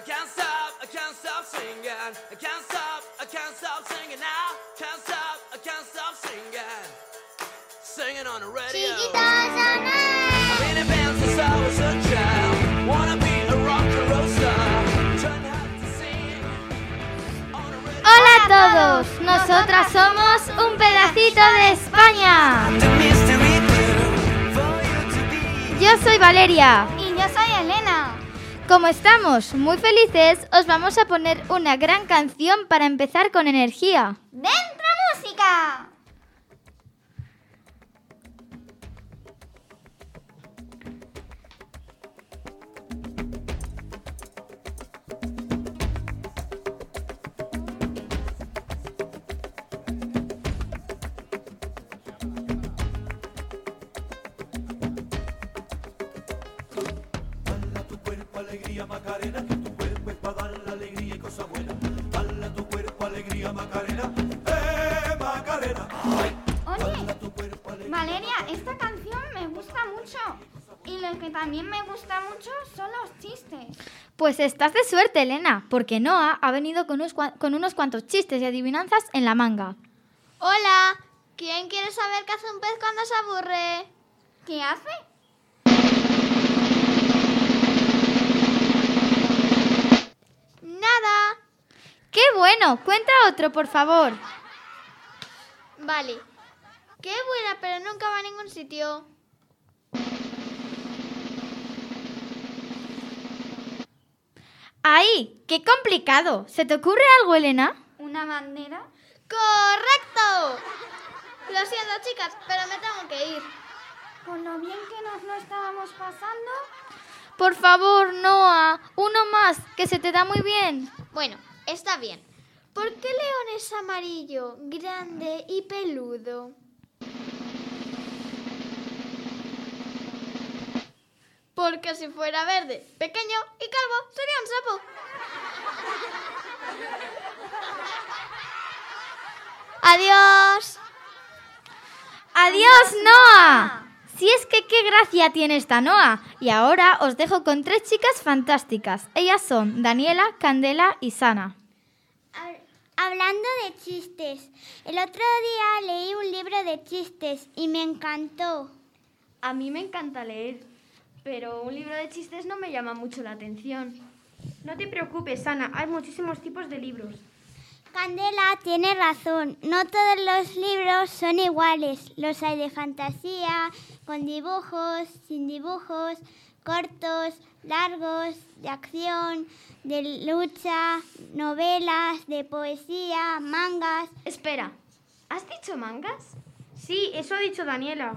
I can't stop, I can't stop singing. I can't stop, I can't stop singing now. Can't stop, I can't stop singing. Singing on the radio. I've been in band since I was a child. Wanna be a rock and roll star. Trying out to sing on the radio. Hola a todos, nosotras somos un pedacito de España. Yo soy Valeria. Y yo soy Elena. Como estamos muy felices, os vamos a poner una gran canción para empezar con energía. ¡Dentro música! Alegría Macarena, que tu cuerpo es para dar la alegría y cosa buena. Dala tu cuerpo alegría Macarena, eh Macarena. Ay, Oye, dala tu cuerpo alegría. Valeria, esta canción me gusta mucho. Y lo que también me gusta mucho son los chistes. Pues estás de suerte, Elena, porque Noah ha venido con unos, con unos cuantos chistes y adivinanzas en la manga. Hola, ¿quién quiere saber qué hace un pez cuando se aburre? ¿Qué hace? ¡Qué bueno! Cuenta otro, por favor. Vale. Qué buena, pero nunca va a ningún sitio. ¡Ay! ¡Qué complicado! ¿Se te ocurre algo, Elena? ¿Una bandera? ¡Correcto! Lo siento, chicas, pero me tengo que ir. Con lo bien que nos lo estábamos pasando. Por favor, Noah, uno más, que se te da muy bien. Bueno, está bien. ¿Por qué León es amarillo, grande y peludo? Porque si fuera verde, pequeño y calvo, sería un sapo. Adiós. ¡Adiós, Noah! Si es que qué gracia tiene esta Noah. Y ahora os dejo con tres chicas fantásticas. Ellas son Daniela, Candela y Sana. Hablando de chistes, el otro día leí un libro de chistes y me encantó. A mí me encanta leer, pero un libro de chistes no me llama mucho la atención. No te preocupes, Ana, hay muchísimos tipos de libros. Candela tiene razón, no todos los libros son iguales. Los hay de fantasía, con dibujos, sin dibujos, cortos, largos, de acción, de lucha, novelas, de poesía, mangas. Espera, ¿has dicho mangas? Sí, eso ha dicho Daniela.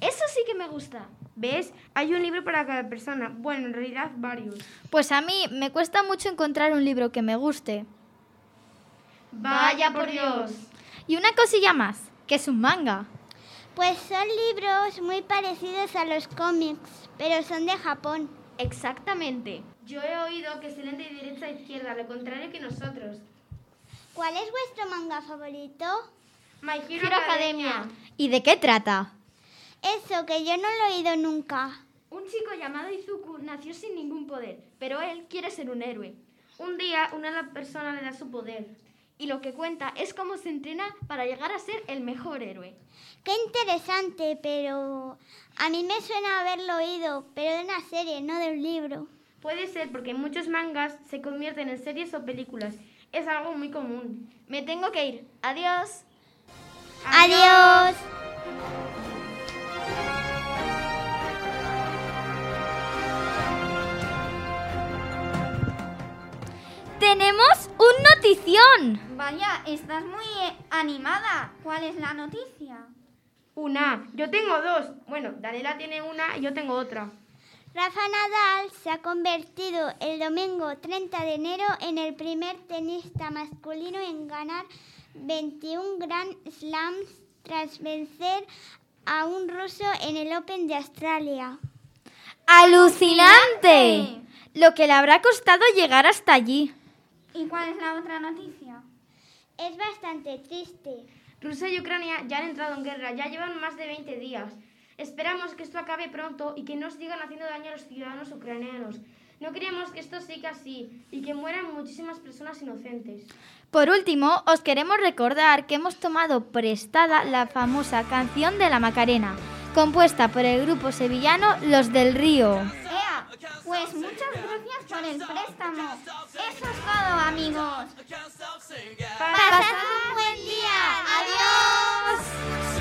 Eso sí que me gusta. ¿Ves? Hay un libro para cada persona. Bueno, en realidad varios. Pues a mí me cuesta mucho encontrar un libro que me guste. Vaya por Dios. Y una cosilla más, que es un manga. Pues son libros muy parecidos a los cómics, pero son de Japón. Exactamente. Yo he oído que se leen de derecha a izquierda, lo contrario que nosotros. ¿Cuál es vuestro manga favorito? My Hero, Hero Academia. Academia. ¿Y de qué trata? Eso, que yo no lo he oído nunca. Un chico llamado Izuku nació sin ningún poder, pero él quiere ser un héroe. Un día una persona le da su poder. Y lo que cuenta es cómo se entrena para llegar a ser el mejor héroe. Qué interesante, pero a mí me suena haberlo oído, pero de una serie, no de un libro. Puede ser porque muchos mangas se convierten en series o películas. Es algo muy común. Me tengo que ir. Adiós. Adiós. ¡Tenemos notición! Vaya, estás muy eh, animada. ¿Cuál es la noticia? Una. Yo tengo dos. Bueno, Daniela tiene una y yo tengo otra. Rafa Nadal se ha convertido el domingo 30 de enero en el primer tenista masculino en ganar 21 Grand Slams tras vencer a un ruso en el Open de Australia. ¡Alucinante! Lo que le habrá costado llegar hasta allí. ¿Y cuál es la otra noticia? Es bastante triste. Rusia y Ucrania ya han entrado en guerra, ya llevan más de 20 días. Esperamos que esto acabe pronto y que no sigan haciendo daño a los ciudadanos ucranianos. No queremos que esto siga así y que mueran muchísimas personas inocentes. Por último, os queremos recordar que hemos tomado prestada la famosa canción de la Macarena, compuesta por el grupo sevillano Los del Río. Pues muchas gracias por el préstamo. Eso es todo, amigos. Pasad un buen día. Adiós.